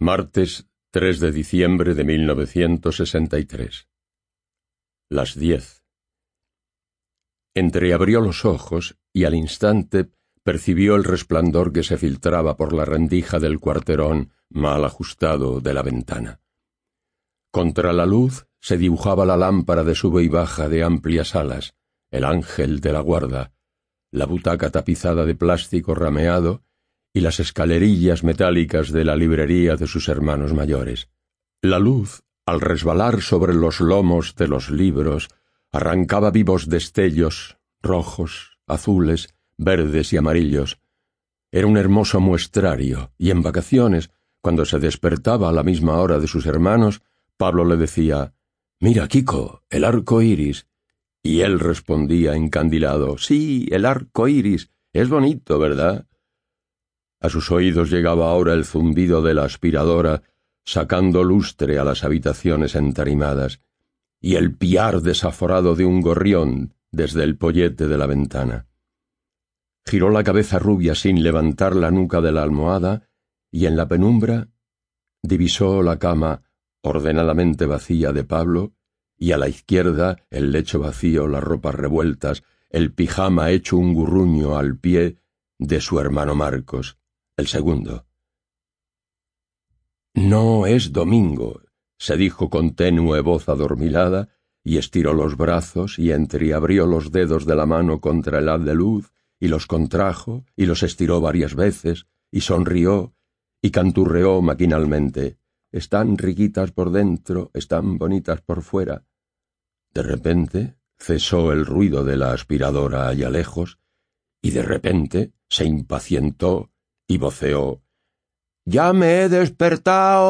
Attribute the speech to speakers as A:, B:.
A: Martes 3 de diciembre de 1963. Las diez. Entreabrió los ojos y al instante percibió el resplandor que se filtraba por la rendija del cuarterón mal ajustado de la ventana. Contra la luz se dibujaba la lámpara de sube y baja de amplias alas, el ángel de la guarda, la butaca tapizada de plástico rameado y las escalerillas metálicas de la librería de sus hermanos mayores. La luz, al resbalar sobre los lomos de los libros, arrancaba vivos destellos, rojos, azules, verdes y amarillos. Era un hermoso muestrario, y en vacaciones, cuando se despertaba a la misma hora de sus hermanos, Pablo le decía Mira, Kiko, el arco iris. Y él respondía encandilado Sí, el arco iris. Es bonito, ¿verdad? A sus oídos llegaba ahora el zumbido de la aspiradora, sacando lustre a las habitaciones entarimadas, y el piar desaforado de un gorrión desde el pollete de la ventana. Giró la cabeza rubia sin levantar la nuca de la almohada, y en la penumbra divisó la cama ordenadamente vacía de Pablo, y a la izquierda el lecho vacío, las ropas revueltas, el pijama hecho un gurruño al pie de su hermano Marcos, el segundo. No es domingo, se dijo con tenue voz adormilada, y estiró los brazos y entreabrió los dedos de la mano contra el haz de luz, y los contrajo, y los estiró varias veces, y sonrió, y canturreó maquinalmente. Están riquitas por dentro, están bonitas por fuera. De repente cesó el ruido de la aspiradora allá lejos, y de repente se impacientó y voceó Ya me he despertado.